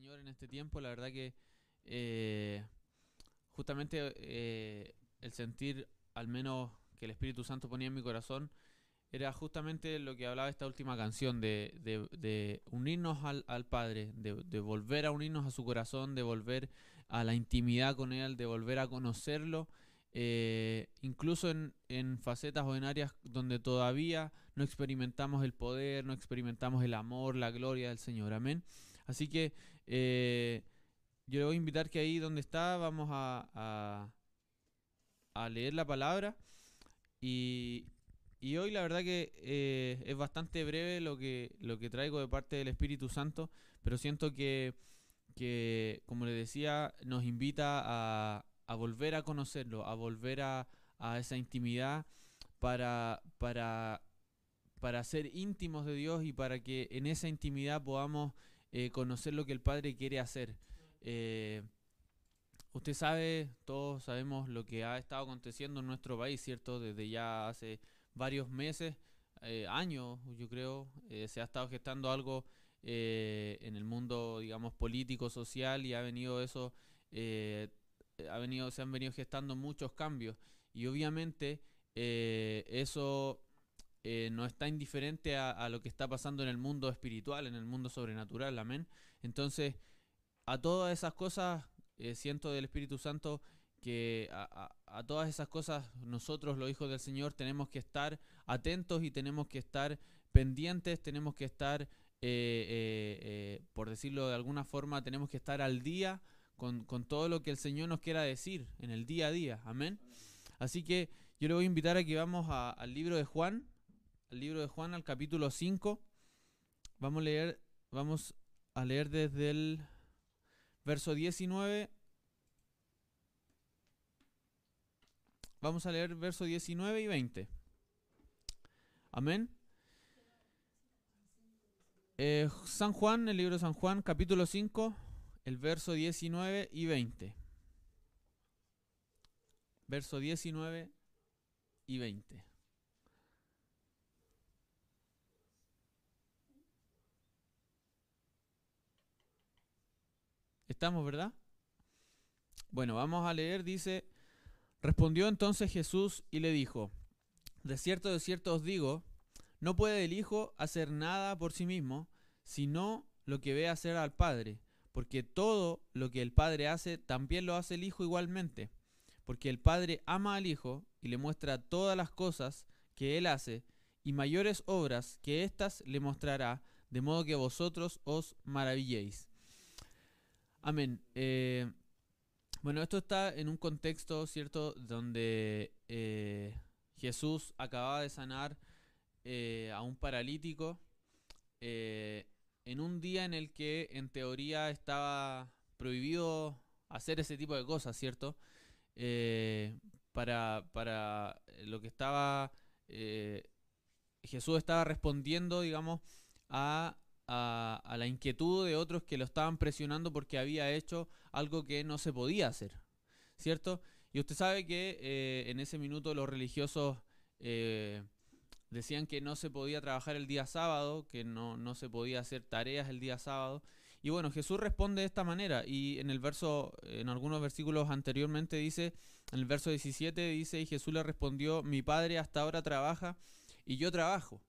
Señor en este tiempo. La verdad que eh, justamente eh, el sentir, al menos que el Espíritu Santo ponía en mi corazón, era justamente lo que hablaba esta última canción, de, de, unirnos al, al Padre, de, de, volver a unirnos a su corazón, de volver a la intimidad con Él, de volver a conocerlo, eh, incluso en, en, facetas o en áreas donde todavía no experimentamos el poder, no experimentamos el amor, la gloria del Señor. Amén. Así que eh, yo le voy a invitar que ahí donde está vamos a, a, leer la palabra. Y, y, hoy la verdad que eh, es bastante breve lo que, lo que traigo de parte del Espíritu Santo, pero siento que, que como le decía, nos invita a, a volver a conocerlo, a volver a, a esa intimidad para, para, para ser íntimos de Dios y para que en esa intimidad podamos eh, conocer lo que el Padre quiere hacer. Eh, usted sabe, todos sabemos lo que ha estado aconteciendo en nuestro país, ¿cierto? Desde ya hace varios meses, eh, años, yo creo, se ha estado gestando algo en el mundo, digamos, político, social y ha venido eso, ha venido, se han venido gestando muchos cambios y obviamente eso eh, no está indiferente a, lo que está pasando en el mundo espiritual, en el mundo sobrenatural, amén. Entonces, a todas esas cosas, eh, siento del Espíritu Santo que a, todas esas cosas nosotros, los hijos del Señor, tenemos que estar atentos y tenemos que estar pendientes, tenemos que estar, eh, por decirlo de alguna forma, tenemos que estar al día con, con todo lo que el Señor nos quiera decir en el día a día, amén. Así que yo le voy a invitar a que vamos al libro de Juan, al libro de Juan, al capítulo 5. Vamos a leer, vamos a leer desde el verso 19. Vamos a leer verso 19 y 20. Amén. Eh, San Juan, el libro de San Juan, capítulo 5, el verso 19 y 20. Verso 19 y 20. Estamos, ¿verdad? Bueno, vamos a leer, dice, respondió entonces Jesús y le dijo, de cierto, de cierto os digo, no puede el Hijo hacer nada por sí mismo, sino lo que ve hacer al Padre, porque todo lo que el Padre hace, también lo hace el Hijo igualmente, porque el Padre ama al Hijo y le muestra todas las cosas que Él hace, y mayores obras que éstas le mostrará, de modo que vosotros os maravilléis. Amén. Eh, bueno, esto está en un contexto, ¿cierto?, donde eh, Jesús acababa de sanar eh, a un paralítico en un día en el que en teoría estaba prohibido hacer ese tipo de cosas, ¿cierto? para, para lo que estaba... Jesús estaba respondiendo, digamos, a a, la inquietud de otros que lo estaban presionando porque había hecho algo que no se podía hacer, ¿cierto? Y usted sabe que eh, en ese minuto los religiosos eh, decían que no se podía trabajar el día sábado, que no, no se podía hacer tareas el día sábado. Y bueno, Jesús responde de esta manera y en el verso, en algunos versículos anteriormente dice, en el verso 17 dice, y Jesús le respondió, mi Padre hasta ahora trabaja y yo trabajo.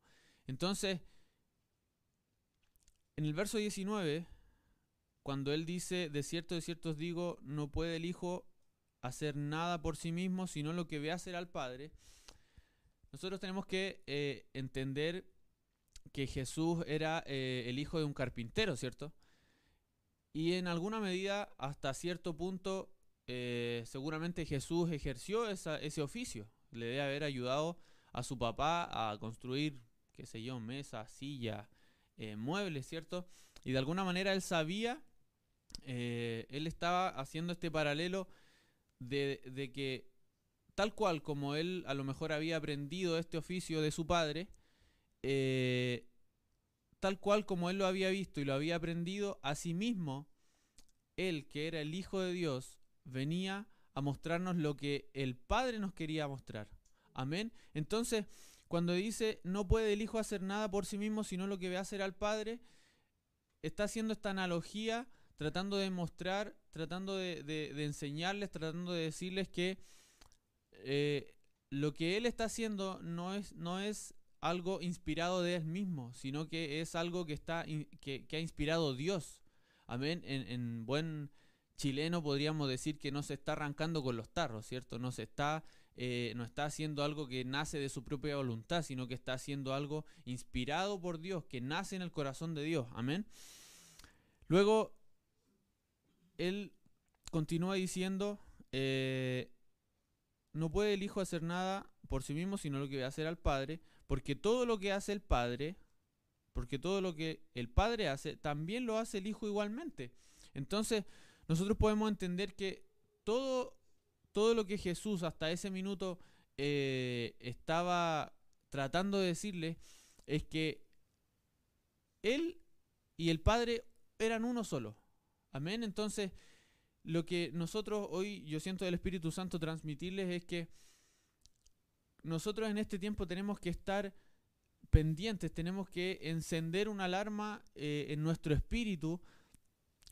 Entonces, en el verso 19, cuando él dice, de cierto, de cierto os digo, no puede el Hijo hacer nada por sí mismo, sino lo que ve hacer al Padre, nosotros tenemos que eh, entender que Jesús era eh, el hijo de un carpintero, ¿cierto? Y en alguna medida, hasta cierto punto, eh, seguramente Jesús ejerció ese oficio. Le debe haber ayudado a su papá a construir, qué sé yo, mesa, silla, eh, muebles, ¿cierto? Y de alguna manera él sabía, eh, él estaba haciendo este paralelo de, que tal cual como él a lo mejor había aprendido este oficio de su padre, eh, tal cual como él lo había visto y lo había aprendido, asimismo, él que era el Hijo de Dios, venía a mostrarnos lo que el Padre nos quería mostrar. Amén. Entonces, cuando dice, no puede el Hijo hacer nada por sí mismo, sino lo que ve hacer al Padre, está haciendo esta analogía tratando de mostrar, tratando de, enseñarles, tratando de decirles que eh, lo que él está haciendo no es, no es algo inspirado de él mismo, sino que es algo que, está, que, ha inspirado Dios. Amén. En, buen chileno podríamos decir que no se está arrancando con los tarros, ¿cierto? No se está, eh, no está haciendo algo que nace de su propia voluntad, sino que está haciendo algo inspirado por Dios, que nace en el corazón de Dios. Amén. Luego, él continúa diciendo, eh, no puede el Hijo hacer nada por sí mismo, sino lo que va a hacer al Padre, porque todo lo que hace el Padre, porque todo lo que el Padre hace, también lo hace el Hijo igualmente. Entonces, nosotros podemos entender que todo, todo lo que Jesús hasta ese minuto eh, estaba tratando de decirle es que Él y el Padre eran uno solo. Amén. Entonces, lo que nosotros hoy, yo siento del Espíritu Santo transmitirles es que nosotros en este tiempo tenemos que estar pendientes, tenemos que encender una alarma eh, en nuestro espíritu,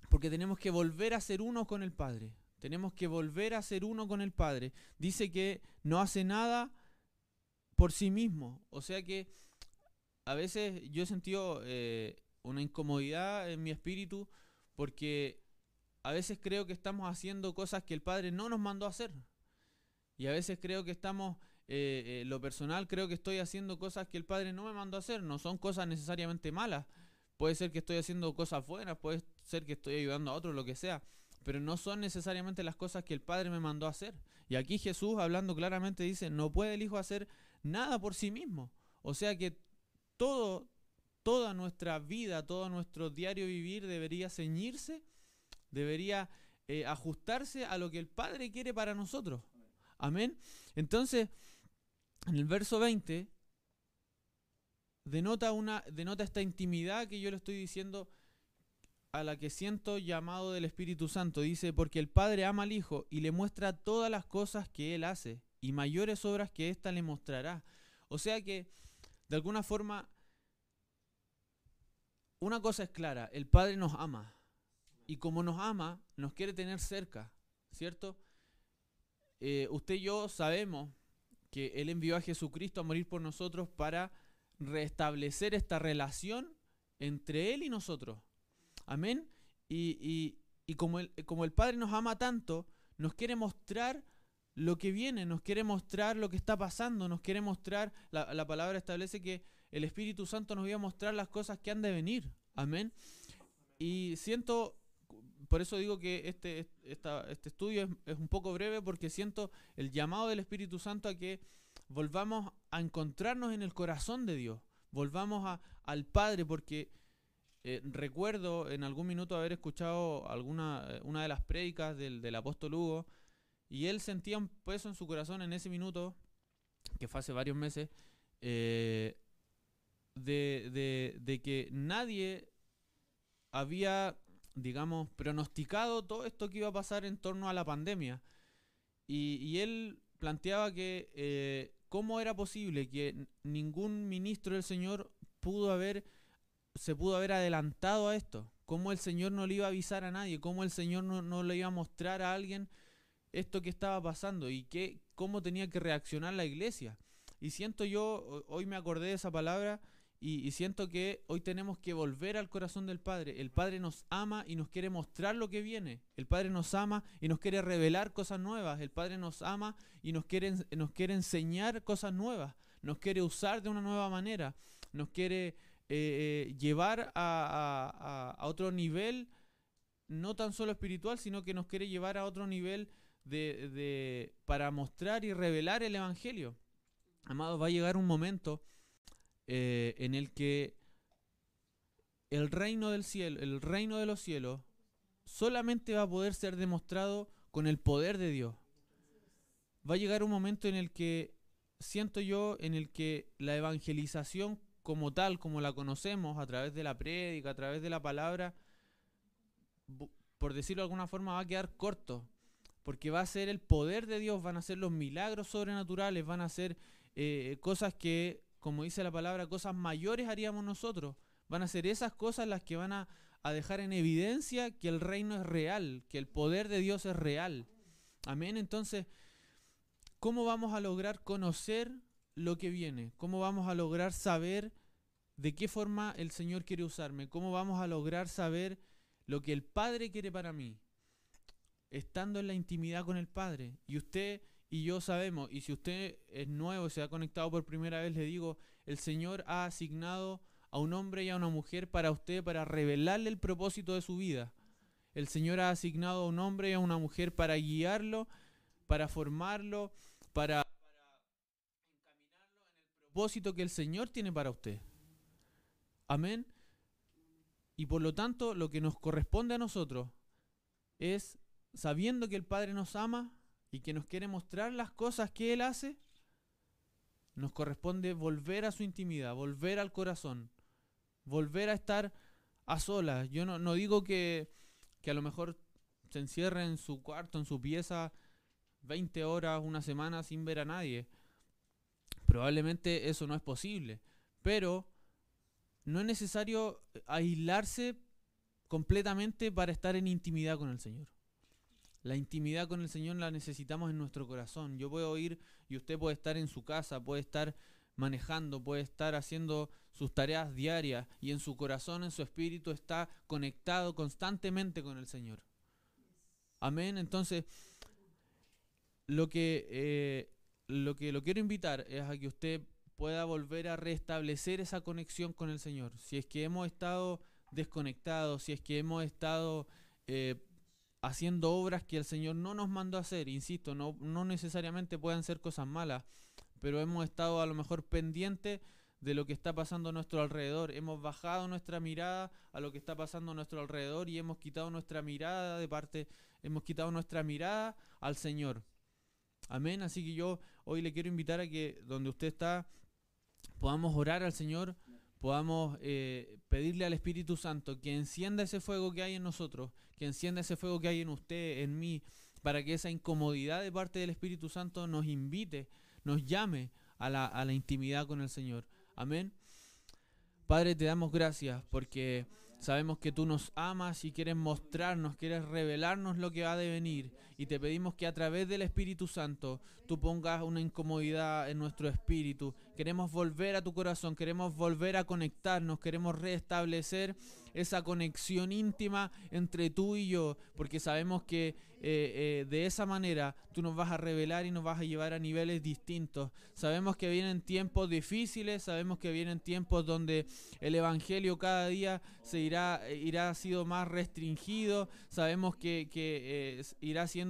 porque tenemos que volver a ser uno con el Padre. Tenemos que volver a ser uno con el Padre. Dice que no hace nada por sí mismo. O sea que a veces yo he sentido eh, una incomodidad en mi espíritu porque a veces creo que estamos haciendo cosas que el Padre no nos mandó a hacer. Y a veces creo que estamos eh, eh, lo personal creo que estoy haciendo cosas que el Padre no me mandó a hacer, no son cosas necesariamente malas. Puede ser que estoy haciendo cosas buenas, puede ser que estoy ayudando a otros, lo que sea, pero no son necesariamente las cosas que el Padre me mandó a hacer. Y aquí Jesús, hablando claramente, dice, no puede el Hijo hacer nada por sí mismo. O sea que todo, toda nuestra vida, todo nuestro diario vivir debería ceñirse, debería eh, ajustarse a lo que el Padre quiere para nosotros. Amén. Entonces, en el verso 20 denota, una, denota esta intimidad que yo le estoy diciendo a la que siento llamado del Espíritu Santo. Dice, porque el Padre ama al Hijo y le muestra todas las cosas que Él hace y mayores obras que ésta le mostrará. O sea que, de alguna forma, una cosa es clara, el Padre nos ama y como nos ama, nos quiere tener cerca, ¿cierto? Eh, usted y yo sabemos que Él envió a Jesucristo a morir por nosotros para restablecer esta relación entre Él y nosotros. Amén. Y, como, el, como el Padre nos ama tanto, nos quiere mostrar lo que viene, nos quiere mostrar lo que está pasando, nos quiere mostrar, la, la palabra establece que el Espíritu Santo nos va a mostrar las cosas que han de venir. Amén. Y siento por eso digo que este, este estudio es, un poco breve porque siento el llamado del Espíritu Santo a que volvamos a encontrarnos en el corazón de Dios, volvamos a, al Padre porque eh, recuerdo en algún minuto haber escuchado alguna eh, una de las prédicas del, del apóstol Hugo y él sentía un peso en su corazón en ese minuto, que fue hace varios meses, eh, de, de, que nadie había digamos, pronosticado todo esto que iba a pasar en torno a la pandemia. Y, él planteaba que cómo era posible que ningún ministro del Señor pudo haber, se pudo haber adelantado a esto. Cómo el Señor no le iba a avisar a nadie, cómo el Señor no, no le iba a mostrar a alguien esto que estaba pasando y que, cómo tenía que reaccionar la iglesia. Y siento yo, hoy me acordé de esa palabra, y, siento que hoy tenemos que volver al corazón del Padre. El Padre nos ama y nos quiere mostrar lo que viene. El Padre nos ama y nos quiere revelar cosas nuevas. El Padre nos ama y nos quiere, nos quiere enseñar cosas nuevas. Nos quiere usar de una nueva manera. Nos quiere eh, eh, llevar a, otro nivel, no tan solo espiritual, sino que nos quiere llevar a otro nivel de, para mostrar y revelar el Evangelio. Amados, va a llegar un momento eh, en el que el reino del cielo, el reino de los cielos, solamente va a poder ser demostrado con el poder de Dios. Va a llegar un momento en el que siento yo en el que la evangelización como tal, como la conocemos, a través de la prédica, a través de la palabra, por decirlo de alguna forma, va a quedar corto. Porque va a ser el poder de Dios, van a ser los milagros sobrenaturales, van a ser eh, cosas que como dice la palabra, cosas mayores haríamos nosotros. Van a ser esas cosas las que van a, a dejar en evidencia que el reino es real, que el poder de Dios es real. Amén. Entonces, ¿cómo vamos a lograr conocer lo que viene? ¿Cómo vamos a lograr saber de qué forma el Señor quiere usarme? ¿Cómo vamos a lograr saber lo que el Padre quiere para mí? Estando en la intimidad con el Padre. Y usted y yo sabemos, y si usted es nuevo se ha conectado por primera vez, le digo, el Señor ha asignado a un hombre y a una mujer para usted, para revelarle el propósito de su vida. El Señor ha asignado a un hombre y a una mujer para guiarlo, para formarlo, para, propósito que el Señor tiene para usted. Amén. Y por lo tanto, lo que nos corresponde a nosotros es, sabiendo que el Padre nos ama y que nos quiere mostrar las cosas que Él hace, nos corresponde volver a su intimidad, volver al corazón, volver a estar a solas. Yo no, digo que, que, a lo mejor se encierre en su cuarto, en su pieza, 20 horas, una semana sin ver a nadie. Probablemente eso no es posible. Pero no es necesario aislarse completamente para estar en intimidad con el Señor. La intimidad con el Señor la necesitamos en nuestro corazón. Yo puedo ir y usted puede estar en su casa, puede estar manejando, puede estar haciendo sus tareas diarias y en su corazón, en su espíritu está conectado constantemente con el Señor. Amén. Entonces, lo que, eh, lo que lo quiero invitar es a que usted pueda volver a restablecer esa conexión con el Señor. Si es que hemos estado desconectados, si es que hemos estado eh, haciendo obras que el Señor no nos mandó a hacer, insisto, no, no necesariamente puedan ser cosas malas, pero hemos estado a lo mejor pendientes de lo que está pasando a nuestro alrededor. Hemos bajado nuestra mirada a lo que está pasando a nuestro alrededor y hemos quitado nuestra mirada de parte, hemos quitado nuestra mirada al Señor. Amén. Así que yo hoy le quiero invitar a que donde usted está podamos orar al Señor, podamos eh, pedirle al Espíritu Santo que encienda ese fuego que hay en nosotros, que encienda ese fuego que hay en usted, en mí, para que esa incomodidad de parte del Espíritu Santo nos invite nos llame a la, a la intimidad con el Señor. Amén. Padre, te damos gracias porque sabemos que tú nos amas y quieres mostrarnos, quieres revelarnos lo que va a venir. Y te pedimos que a través del Espíritu Santo tú pongas una incomodidad en nuestro espíritu. Queremos volver a tu corazón, queremos volver a conectarnos, queremos restablecer esa conexión íntima entre tú y yo, porque sabemos que eh, eh, de esa manera tú nos vas a revelar y nos vas a llevar a niveles distintos. Sabemos que vienen tiempos difíciles, sabemos que vienen tiempos donde el Evangelio cada día se irá, irá sido más restringido, sabemos que, que eh, irá siendo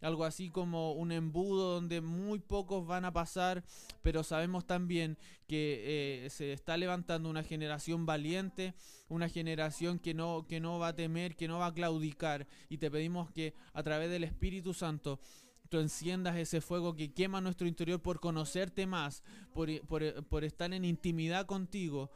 algo así como un embudo donde muy pocos van a pasar, pero sabemos también que se está levantando una generación valiente, una generación que no, que no va a temer, que no va a claudicar, y te pedimos que a través del Espíritu Santo tú enciendas ese fuego que quema nuestro interior por conocerte más, por, por, estar en intimidad contigo,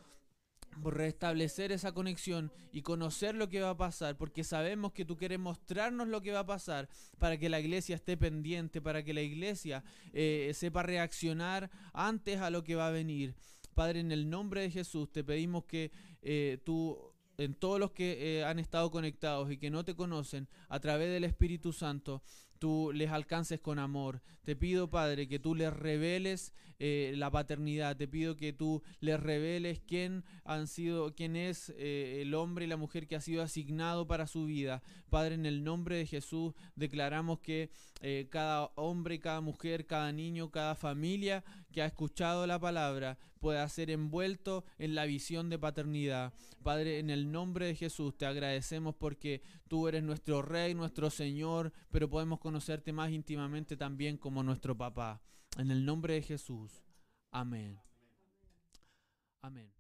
por restablecer esa conexión y conocer lo que va a pasar, porque sabemos que tú quieres mostrarnos lo que va a pasar para que la iglesia esté pendiente, para que la iglesia eh, sepa reaccionar antes a lo que va a venir. Padre, en el nombre de Jesús te pedimos que eh, tú en todos los que eh, han estado conectados y que no te conocen, a través del Espíritu Santo, tú les alcances con amor. Te pido, Padre, que tú les reveles eh, la paternidad. Te pido que tú les reveles quién han sido, quién es eh, el hombre y la mujer que ha sido asignado para su vida. Padre, en el nombre de Jesús declaramos que eh, cada hombre, cada mujer, cada niño, cada familia que ha escuchado la palabra pueda ser envuelto en la visión de paternidad. Padre, en el nombre de Jesús te agradecemos porque tú eres nuestro Rey, nuestro Señor, pero podemos conocerte más íntimamente también como nuestro papá. En el nombre de Jesús. Amén. Amén.